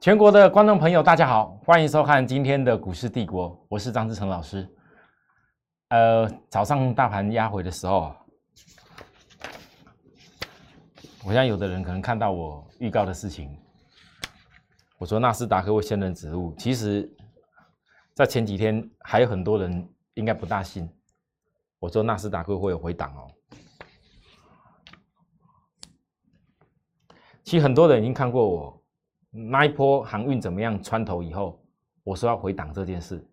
全国的观众朋友，大家好，欢迎收看今天的股市帝国，我是张志成老师。呃，早上大盘压回的时候，我想有的人可能看到我预告的事情，我说纳斯达克会先人指路，其实，在前几天还有很多人应该不大信，我说纳斯达克会有回档哦。其实很多人已经看过我。那一波航运怎么样穿头以后，我说要回档这件事，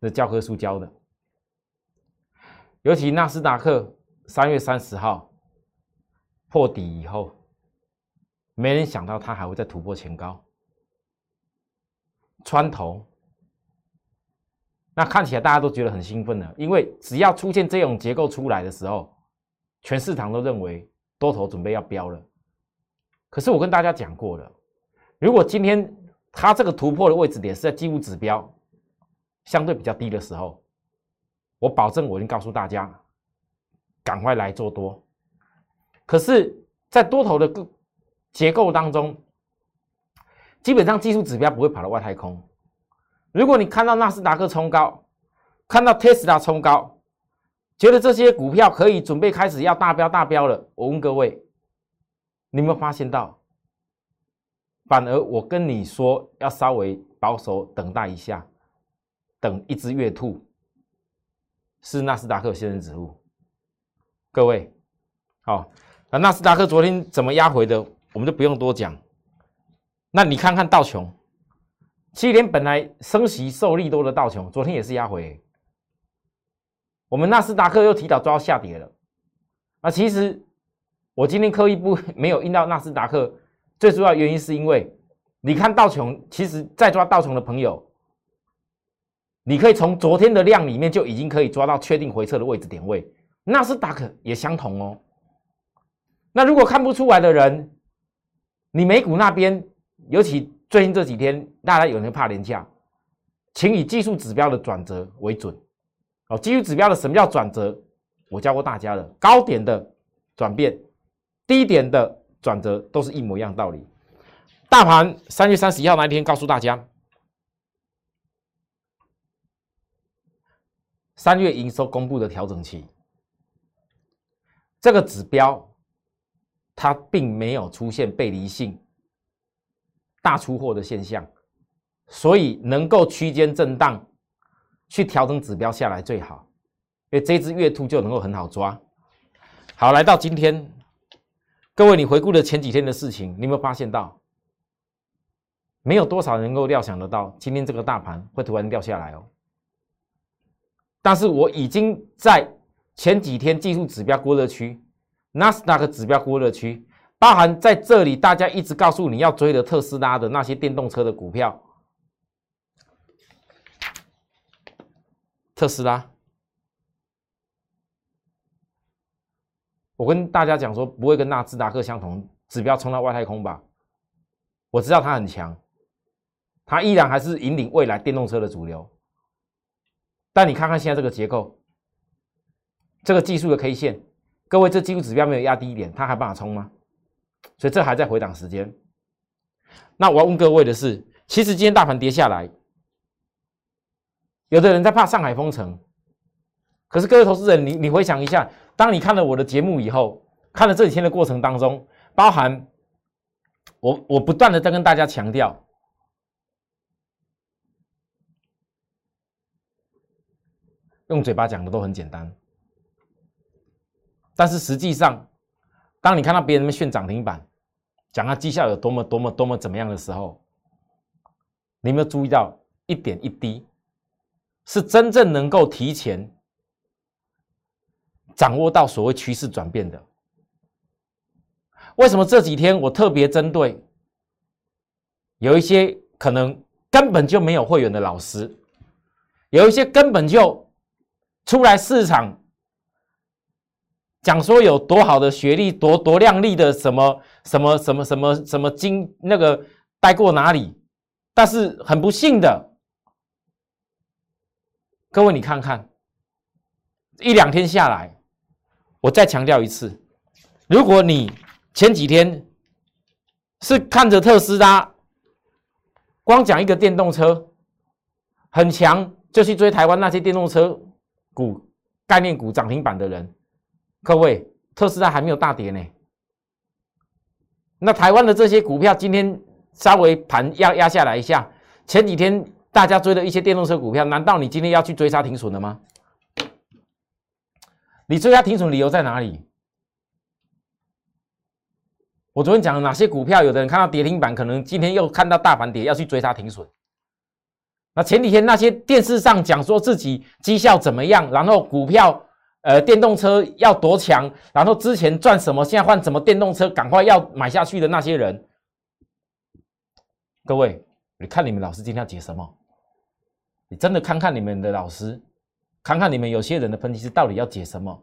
这教科书教的。尤其纳斯达克三月三十号破底以后，没人想到它还会再突破前高，穿头。那看起来大家都觉得很兴奋了，因为只要出现这种结构出来的时候，全市场都认为多头准备要飙了。可是我跟大家讲过了。如果今天它这个突破的位置点是在技术指标相对比较低的时候，我保证我已经告诉大家，赶快来做多。可是，在多头的个结构当中，基本上技术指标不会跑到外太空。如果你看到纳斯达克冲高，看到特斯拉冲高，觉得这些股票可以准备开始要大标大标了，我问各位，你有没有发现到？反而我跟你说，要稍微保守等待一下，等一只月兔，是纳斯达克先生指路。各位，好，那纳斯达克昨天怎么压回的，我们就不用多讲。那你看看道琼，七天本来升息受利多的道琼，昨天也是压回。我们纳斯达克又提早抓下跌了。那其实我今天刻意不没有印到纳斯达克。最主要原因是因为，你看道琼，其实在抓道琼的朋友，你可以从昨天的量里面就已经可以抓到确定回撤的位置点位。纳斯达克也相同哦。那如果看不出来的人，你美股那边，尤其最近这几天，大家有人怕廉价，请以技术指标的转折为准。哦，技术指标的什么叫转折？我教过大家了，高点的转变，低点的。转折都是一模一样的道理。大盘三月三十一号那一天告诉大家，三月营收公布的调整期，这个指标它并没有出现背离性大出货的现象，所以能够区间震荡去调整指标下来最好，因为这只月兔就能够很好抓。好，来到今天。各位，你回顾了前几天的事情，你有没有发现到，没有多少人能够料想得到今天这个大盘会突然掉下来哦。但是我已经在前几天技术指标过热区、纳斯达克指标过热区，包含在这里大家一直告诉你要追的特斯拉的那些电动车的股票，特斯拉。我跟大家讲说，不会跟纳斯达克相同，指标冲到外太空吧？我知道它很强，它依然还是引领未来电动车的主流。但你看看现在这个结构，这个技术的 K 线，各位这技术指标没有压低一点，它还办法冲吗？所以这还在回档时间。那我要问各位的是，其实今天大盘跌下来，有的人在怕上海封城，可是各位投资人，你你回想一下。当你看了我的节目以后，看了这几天的过程当中，包含我我不断的在跟大家强调，用嘴巴讲的都很简单，但是实际上，当你看到别人们炫涨停板，讲他绩效有多么多么多么怎么样的时候，你有没有注意到一点一滴，是真正能够提前。掌握到所谓趋势转变的，为什么这几天我特别针对有一些可能根本就没有会员的老师，有一些根本就出来市场讲说有多好的学历，多多靓丽的什么什么什么什么什么经那个待过哪里，但是很不幸的，各位你看看一两天下来。我再强调一次，如果你前几天是看着特斯拉光讲一个电动车很强，就去追台湾那些电动车股、概念股涨停板的人。各位，特斯拉还没有大跌呢。那台湾的这些股票今天稍微盘压压下来一下，前几天大家追的一些电动车股票，难道你今天要去追杀停损了吗？你追杀停损理由在哪里？我昨天讲了哪些股票？有的人看到跌停板，可能今天又看到大盘跌，要去追杀停损。那前几天那些电视上讲说自己绩效怎么样，然后股票。呃，电动车要多强？然后之前赚什么，现在换什么电动车？赶快要买下去的那些人，各位，你看你们老师今天要解什么？你真的看看你们的老师，看看你们有些人的分析师到底要解什么？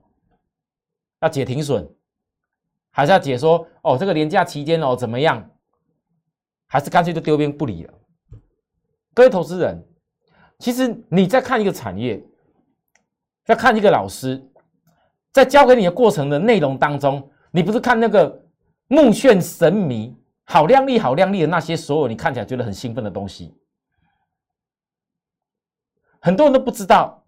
要解停损，还是要解说哦，这个年假期间哦怎么样？还是干脆就丢边不理了？各位投资人，其实你在看一个产业，在看一个老师。在教给你的过程的内容当中，你不是看那个目眩神迷、好亮丽、好亮丽的那些所有你看起来觉得很兴奋的东西，很多人都不知道，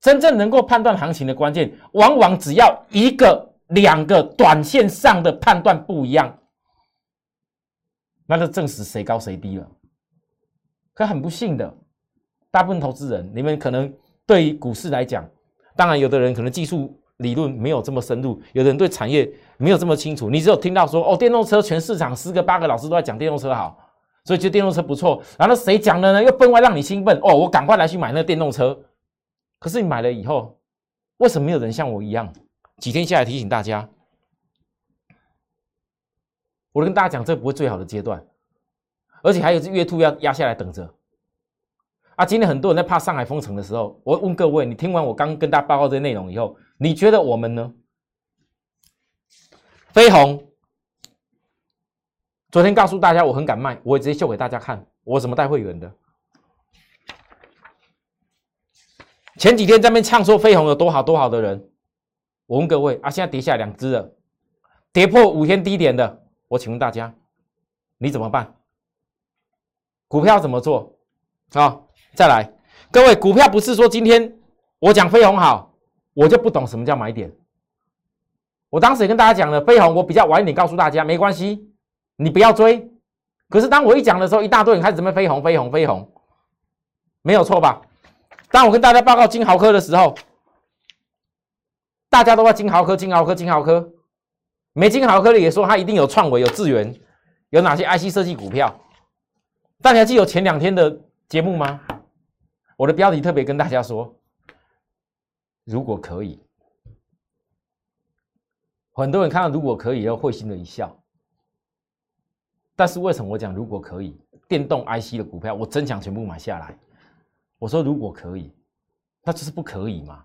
真正能够判断行情的关键，往往只要一个、两个短线上的判断不一样，那就证实谁高谁低了。可很不幸的，大部分投资人，你们可能对于股市来讲。当然，有的人可能技术理论没有这么深入，有的人对产业没有这么清楚。你只有听到说，哦，电动车全市场十个八个老师都在讲电动车好，所以觉得电动车不错。然后谁讲的呢？又分外让你兴奋哦，我赶快来去买那个电动车。可是你买了以后，为什么没有人像我一样，几天下来提醒大家？我跟大家讲，这不会最好的阶段，而且还有只月兔要压下来等着。啊，今天很多人在怕上海封城的时候，我问各位，你听完我刚跟大家报告这些内容以后，你觉得我们呢？飞鸿昨天告诉大家我很敢卖，我直接秀给大家看，我怎么带会员的。前几天在那边唱说飞鸿有多好多好的人，我问各位啊，现在跌下两只了，跌破五天低点的，我请问大家，你怎么办？股票怎么做？啊？再来，各位，股票不是说今天我讲飞鸿好，我就不懂什么叫买点。我当时也跟大家讲了，飞鸿我比较晚一点告诉大家，没关系，你不要追。可是当我一讲的时候，一大堆人开始准备飞鸿，飞鸿，飞鸿，没有错吧？当我跟大家报告金豪科的时候，大家都在金豪科，金豪科，金豪科，没金豪科的也说他一定有创维，有智源，有哪些 IC 设计股票？大家记得前两天的节目吗？我的标题特别跟大家说，如果可以，很多人看到如果可以，要会心的一笑。但是为什么我讲如果可以，电动 IC 的股票我真想全部买下来？我说如果可以，那就是不可以嘛？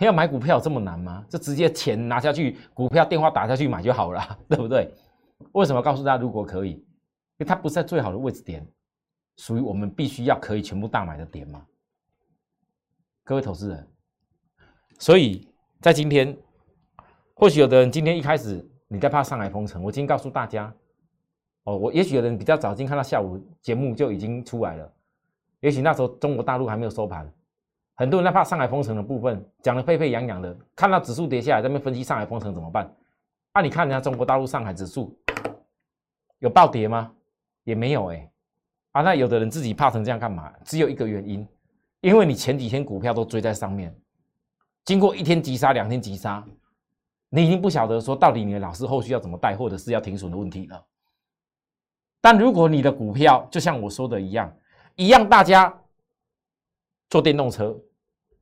要买股票这么难吗？就直接钱拿下去，股票电话打下去买就好了，对不对？为什么告诉大家如果可以？因为它不是在最好的位置点。属于我们必须要可以全部大买的点吗？各位投资人，所以在今天，或许有的人今天一开始你在怕上海封城，我今天告诉大家，哦，我也许有人比较早，今天看到下午节目就已经出来了，也许那时候中国大陆还没有收盘，很多人在怕上海封城的部分讲的沸沸扬扬的，看到指数跌下来，在那边分析上海封城怎么办？啊，你看人家中国大陆上海指数有暴跌吗？也没有哎。啊，那有的人自己怕成这样干嘛？只有一个原因，因为你前几天股票都追在上面，经过一天急杀、两天急杀，你已经不晓得说到底你的老师后续要怎么带，或者是要停损的问题了。但如果你的股票就像我说的一样，一样大家做电动车，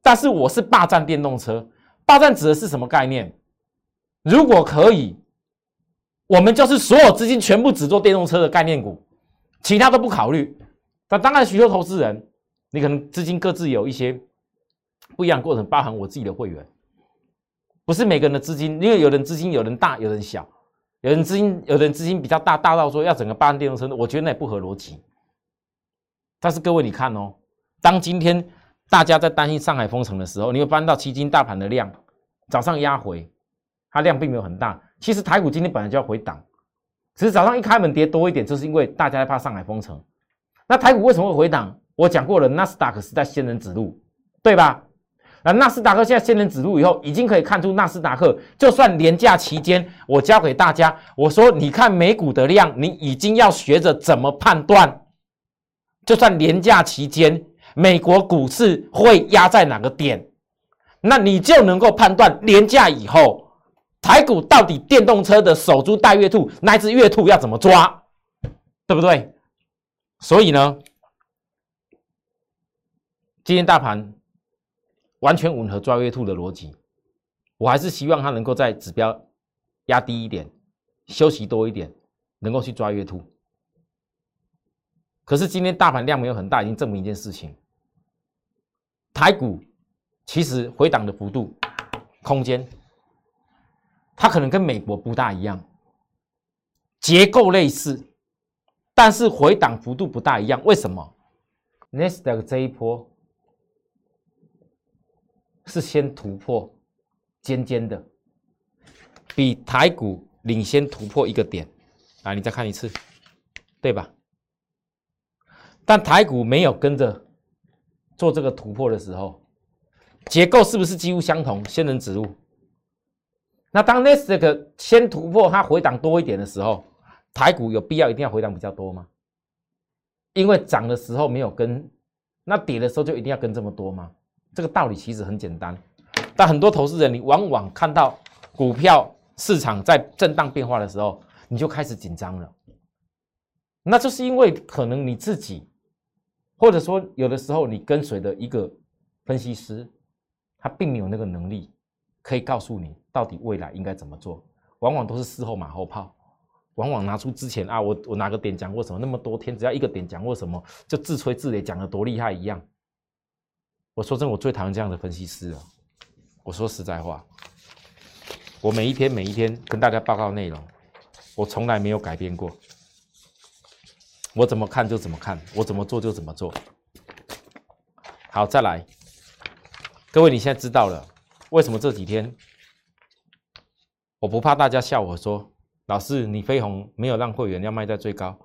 但是我是霸占电动车，霸占指的是什么概念？如果可以，我们就是所有资金全部只做电动车的概念股。其他都不考虑，那当然，许多投资人，你可能资金各自有一些不一样过程，包含我自己的会员，不是每个人的资金，因为有人资金有人大，有人小，有人资金有人资金比较大，大到说要整个霸占电动车，我觉得那也不合逻辑。但是各位你看哦，当今天大家在担心上海封城的时候，你会翻到基金大盘的量，早上压回，它量并没有很大，其实台股今天本来就要回档。只是早上一开门跌多一点，就是因为大家怕上海封城。那台股为什么会回档？我讲过了，纳斯达克是在仙人指路，对吧？那纳斯达克现在仙人指路以后，已经可以看出纳斯达克就算廉价期间，我教给大家，我说你看美股的量，你已经要学着怎么判断，就算廉价期间，美国股市会压在哪个点，那你就能够判断廉价以后，台股到底电动车的守株待月兔，那只月兔要怎么抓，对不对？所以呢，今天大盘。完全吻合抓月兔的逻辑，我还是希望它能够在指标压低一点，休息多一点，能够去抓月兔。可是今天大盘量没有很大，已经证明一件事情：台股其实回档的幅度、空间，它可能跟美国不大一样，结构类似，但是回档幅度不大一样。为什么 n e s t 这一波？是先突破尖尖的，比台股领先突破一个点，啊，你再看一次，对吧？但台股没有跟着做这个突破的时候，结构是不是几乎相同？仙人指路。那当 n e s t 这个先突破，它回档多一点的时候，台股有必要一定要回档比较多吗？因为涨的时候没有跟，那跌的时候就一定要跟这么多吗？这个道理其实很简单，但很多投资人，你往往看到股票市场在震荡变化的时候，你就开始紧张了。那就是因为可能你自己，或者说有的时候你跟随的一个分析师，他并没有那个能力可以告诉你到底未来应该怎么做，往往都是事后马后炮，往往拿出之前啊，我我哪个点讲过什么，那么多天只要一个点讲过什么，就自吹自擂讲的多厉害一样。我说真，我最讨厌这样的分析师了。我说实在话，我每一天每一天跟大家报告内容，我从来没有改变过。我怎么看就怎么看，我怎么做就怎么做。好，再来，各位，你现在知道了为什么这几天我不怕大家笑我说，老师你飞鸿没有让会员要卖在最高，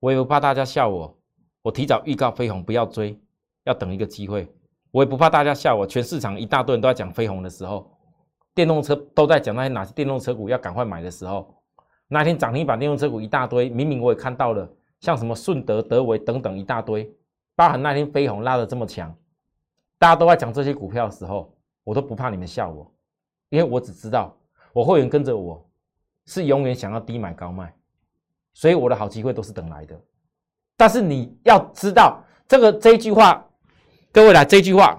我也不怕大家笑我，我提早预告飞鸿不要追，要等一个机会。我也不怕大家笑我，全市场一大堆人都在讲飞鸿的时候，电动车都在讲那些哪些电动车股要赶快买的时候，那天涨停板电动车股一大堆，明明我也看到了，像什么顺德、德维等等一大堆，包含那天飞鸿拉的这么强，大家都在讲这些股票的时候，我都不怕你们笑我，因为我只知道我会员跟着我是永远想要低买高卖，所以我的好机会都是等来的。但是你要知道这个这一句话。各位来这句话，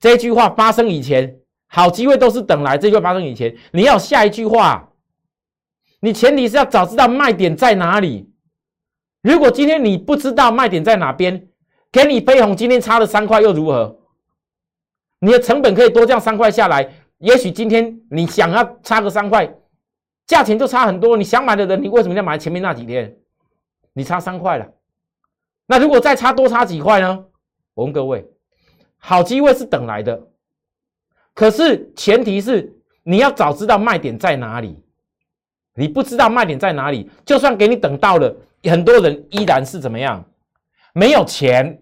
这句话发生以前，好机会都是等来。这句话发生以前，你要下一句话，你前提是要早知道卖点在哪里。如果今天你不知道卖点在哪边，给你飞鸿今天差了三块又如何？你的成本可以多降三块下来，也许今天你想要差个三块，价钱就差很多。你想买的人，你为什么要买前面那几天？你差三块了，那如果再差多差几块呢？我问各位，好机会是等来的，可是前提是你要早知道卖点在哪里。你不知道卖点在哪里，就算给你等到了，很多人依然是怎么样？没有钱，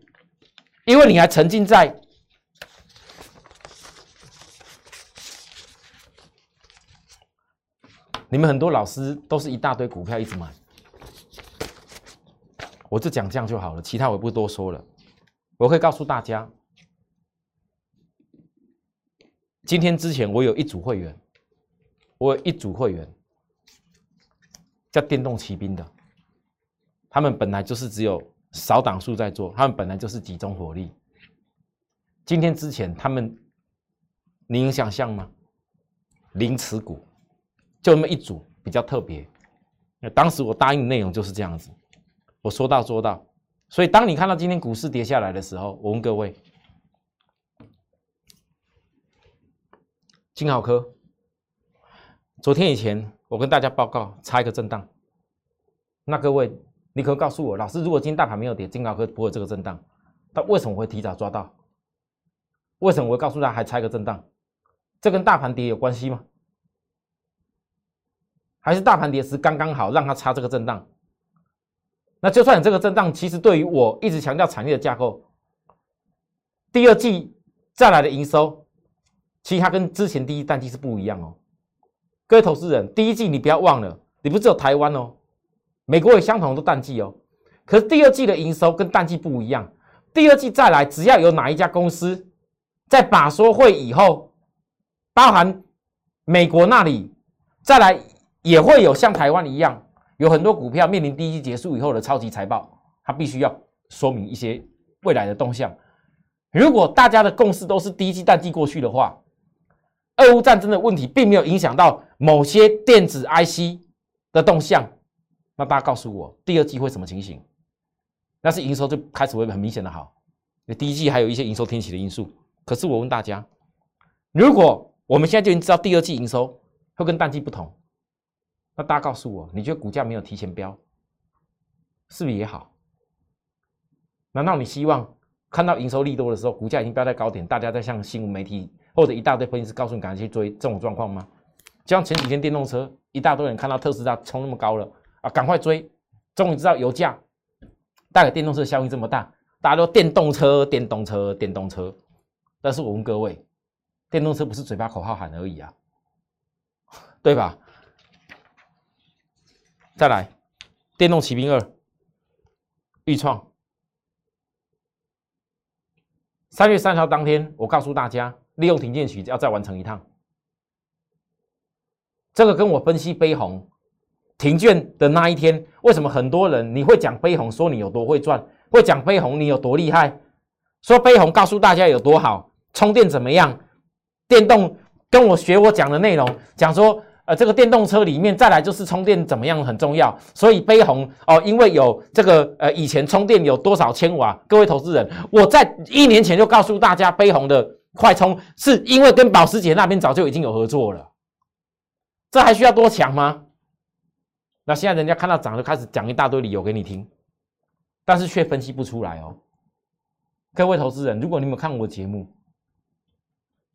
因为你还沉浸在你们很多老师都是一大堆股票一直买，我就讲这样就好了，其他我不多说了。我会告诉大家，今天之前我有一组会员，我有一组会员叫电动骑兵的，他们本来就是只有少档数在做，他们本来就是集中火力。今天之前他们，你能想象吗？零持股，就那么一组比较特别。那当时我答应的内容就是这样子，我说到做到。所以，当你看到今天股市跌下来的时候，我问各位：金豪科，昨天以前我跟大家报告差一个震荡，那各位，你可告诉我，老师，如果今天大盘没有跌，金豪科不会这个震荡，它为什么会提早抓到？为什么我会告诉大家还差一个震荡？这跟大盘跌有关系吗？还是大盘跌时刚刚好让它插这个震荡？那就算你这个震荡，其实对于我一直强调产业的架构，第二季再来的营收，其实它跟之前第一淡季是不一样哦。各位投资人，第一季你不要忘了，你不只有台湾哦，美国也相同的淡季哦。可是第二季的营收跟淡季不一样，第二季再来，只要有哪一家公司在把说会以后，包含美国那里再来，也会有像台湾一样。有很多股票面临第一季结束以后的超级财报，它必须要说明一些未来的动向。如果大家的共识都是第一季淡季过去的话，俄乌战争的问题并没有影响到某些电子 IC 的动向，那大家告诉我，第二季会什么情形？那是营收就开始会很明显的好。第一季还有一些营收天启的因素，可是我问大家，如果我们现在就已经知道第二季营收会跟淡季不同？那大家告诉我，你觉得股价没有提前标，是不是也好？难道你希望看到营收利多的时候，股价已经标在高点，大家在向新闻媒体或者一大堆分析师告诉你赶快去追这种状况吗？就像前几天电动车，一大堆人看到特斯拉冲那么高了啊，赶快追！终于知道油价带给电动车效应这么大，大家都电动车、电动车、电动车。但是我问各位，电动车不是嘴巴口号喊而已啊，对吧？再来，电动骑兵二，预创。三月三号当天，我告诉大家，利用停电曲要再完成一趟。这个跟我分析飞鸿停券的那一天，为什么很多人你会讲飞鸿，说你有多会赚，会讲飞鸿你有多厉害，说飞鸿告诉大家有多好，充电怎么样，电动跟我学我讲的内容，讲说。呃，这个电动车里面再来就是充电怎么样很重要，所以飞鸿哦，因为有这个呃，以前充电有多少千瓦？各位投资人，我在一年前就告诉大家，飞鸿的快充是因为跟保时捷那边早就已经有合作了，这还需要多强吗？那现在人家看到涨就开始讲一大堆理由给你听，但是却分析不出来哦。各位投资人，如果你们看我节目，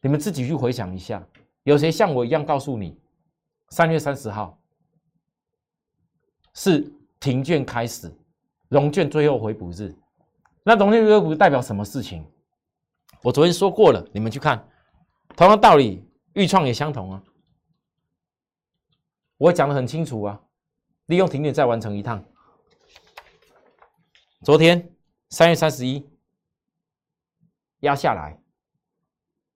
你们自己去回想一下，有谁像我一样告诉你？三月三十号是停券开始，融券最后回补日。那融券回补代表什么事情？我昨天说过了，你们去看，同样道理，预创也相同啊。我讲的很清楚啊，利用停券再完成一趟。昨天三月三十一压下来，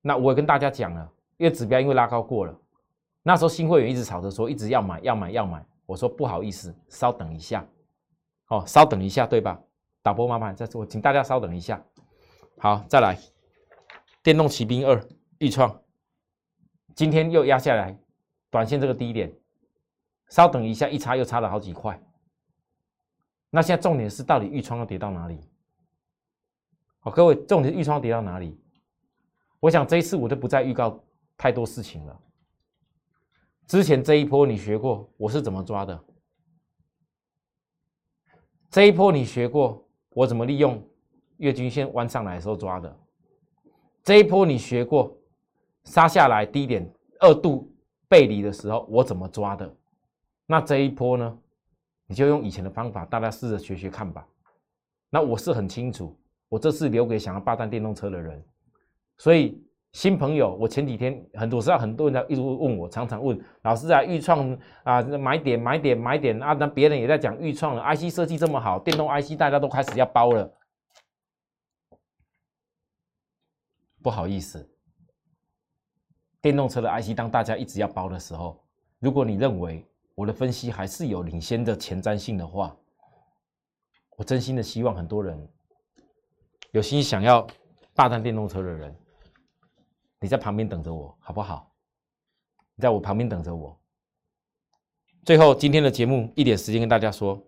那我也跟大家讲了，因为指标因为拉高过了。那时候新会员一直吵着说，一直要买，要买，要买。我说不好意思，稍等一下，哦，稍等一下，对吧？导播麻烦再说，请大家稍等一下。好，再来，电动骑兵二预创，今天又压下来，短线这个低点，稍等一下，一差又差了好几块。那现在重点是，到底预创要跌到哪里？好，各位，重点是预创要跌到哪里？我想这一次我就不再预告太多事情了。之前这一波你学过我是怎么抓的？这一波你学过我怎么利用月均线弯上来的时候抓的？这一波你学过杀下来低点二度背离的时候我怎么抓的？那这一波呢？你就用以前的方法，大家试着学学看吧。那我是很清楚，我这次留给想要霸占电动车的人，所以。新朋友，我前几天很多，时候很多人在一直问我，常常问老师啊，预创啊，买点买点买点啊，那别人也在讲预创了，IC 设计这么好，电动 IC 大家都开始要包了，不好意思，电动车的 IC 当大家一直要包的时候，如果你认为我的分析还是有领先的前瞻性的话，我真心的希望很多人有心想要霸占电动车的人。你在旁边等着我，好不好？你在我旁边等着我。最后，今天的节目一点时间跟大家说，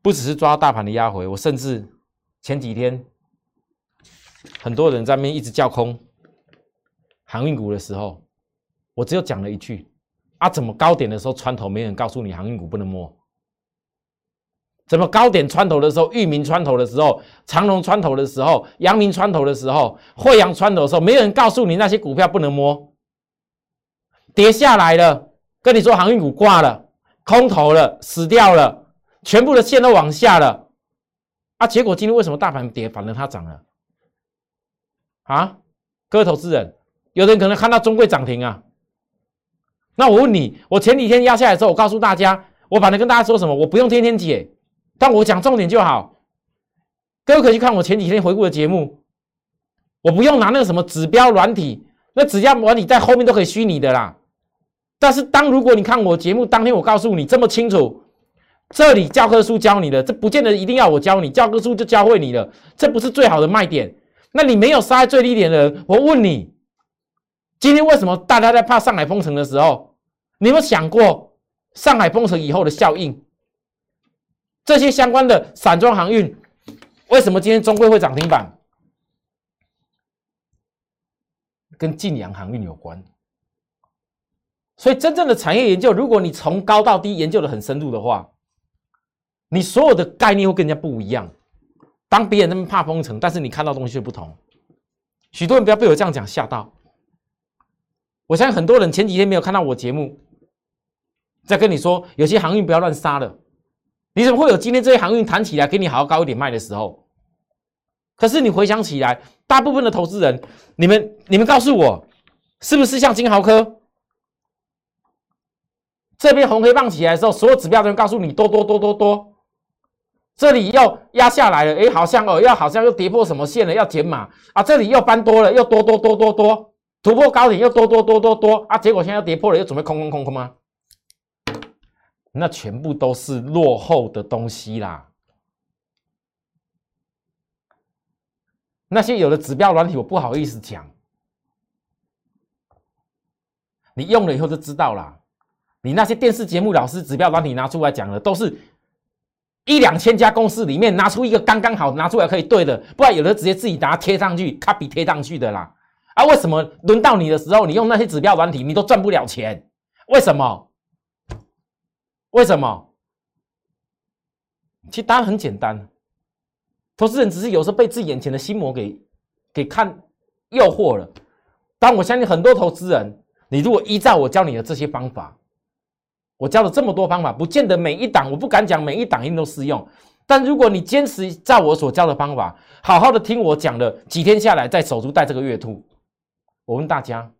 不只是抓大盘的压回，我甚至前几天很多人在那边一直叫空航运股的时候，我只有讲了一句：啊，怎么高点的时候穿头，没人告诉你航运股不能摸。怎么高点穿头的时候，域名穿头的时候，长隆穿头的时候，阳明穿头的时候，惠阳穿头的时候，没有人告诉你那些股票不能摸。跌下来了，跟你说航运股挂了，空头了，死掉了，全部的线都往下了，啊，结果今天为什么大盘跌，反而它涨了？啊，各位投资人，有人可能看到中贵涨停啊，那我问你，我前几天压下来之后，我告诉大家，我反正跟大家说什么，我不用天天解，但我讲重点就好。各位可以去看我前几天回顾的节目，我不用拿那个什么指标软体，那指标软体在后面都可以虚拟的啦。但是当如果你看我节目当天，我告诉你这么清楚，这里教科书教你的，这不见得一定要我教你，教科书就教会你了，这不是最好的卖点。那你没有杀在最低点的人，我问你，今天为什么大家在怕上海封城的时候，你有没有想过上海封城以后的效应？这些相关的散装航运。为什么今天中贵会涨停板？跟晋阳航运有关。所以真正的产业研究，如果你从高到低研究的很深入的话，你所有的概念会跟人家不一样。当别人那么怕封城，但是你看到东西就不同。许多人不要被我这样讲吓到。我相信很多人前几天没有看到我节目，在跟你说有些航运不要乱杀了。你怎么会有今天这些航运弹起来，给你好好高一点卖的时候？可是你回想起来，大部分的投资人，你们你们告诉我，是不是像金豪科这边红黑棒起来的时候，所有指标的人告诉你多多多多多，这里要压下来了，哎，好像哦，要好像又跌破什么线了，要减码啊，这里又翻多了，又多多多多多突破高点又多多多多多啊，结果现在要跌破了，又准备空空空空吗？那全部都是落后的东西啦。那些有的指标软体，我不好意思讲，你用了以后就知道了。你那些电视节目老师指标软体拿出来讲的，都是一两千家公司里面拿出一个刚刚好拿出来可以对的，不然有的直接自己拿贴上去，copy 贴上去的啦。啊，为什么轮到你的时候，你用那些指标软体，你都赚不了钱？为什么？为什么？其实答案很简单。投资人只是有时候被自己眼前的心魔给给看诱惑了，但我相信很多投资人，你如果依照我教你的这些方法，我教了这么多方法，不见得每一档，我不敢讲每一档一定都适用。但如果你坚持照我所教的方法，好好的听我讲的，几天下来再守住带这个月兔，我问大家，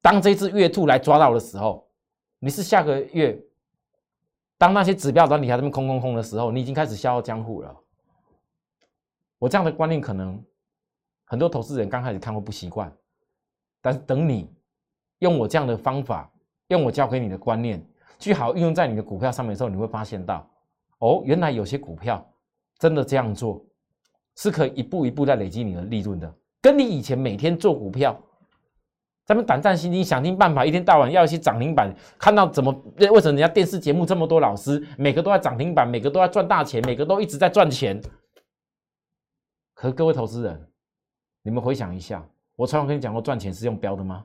当这只月兔来抓到的时候，你是下个月，当那些指标端底下这边空空空的时候，你已经开始笑傲江湖了。我这样的观念可能很多投资人刚开始看会不习惯，但是等你用我这样的方法，用我教给你的观念，去好运用在你的股票上面的时候，你会发现到，哦，原来有些股票真的这样做是可以一步一步在累积你的利润的，跟你以前每天做股票，咱们胆战心惊，想尽办法，一天到晚要一些涨停板，看到怎么为什么人家电视节目这么多老师，每个都在涨停板，每个都在赚大钱，每个都一直在赚钱。可各位投资人，你们回想一下，我常常跟你讲过，赚钱是用标的吗？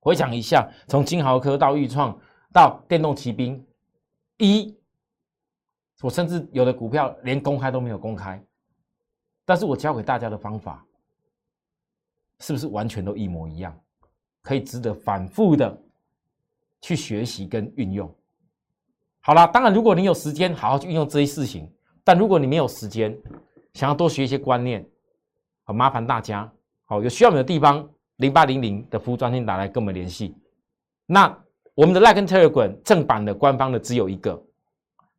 回想一下，从金豪科到裕创到电动骑兵一，我甚至有的股票连公开都没有公开，但是我教给大家的方法，是不是完全都一模一样？可以值得反复的去学习跟运用。好了，当然如果你有时间好好去运用这些事情，但如果你没有时间，想要多学一些观念，好麻烦大家，好有需要我们的地方，零八零零的服务专线打来跟我们联系。那我们的 Like 跟 Telegram 正版的官方的只有一个，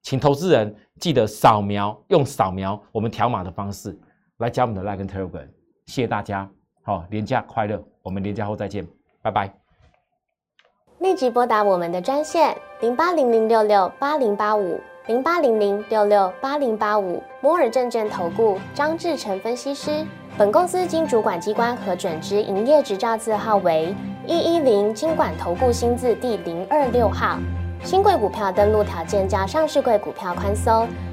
请投资人记得扫描，用扫描我们条码的方式来加我们的 Like 跟 Telegram。谢谢大家，好，廉价快乐，我们廉价后再见，拜拜。立即拨打我们的专线零八零零六六八零八五。零八零零六六八零八五摩尔证券投顾张志成分析师。本公司经主管机关核准之营业执照字号为一一零金管投顾新字第零二六号。新贵股票登录条件较上市贵股票宽松，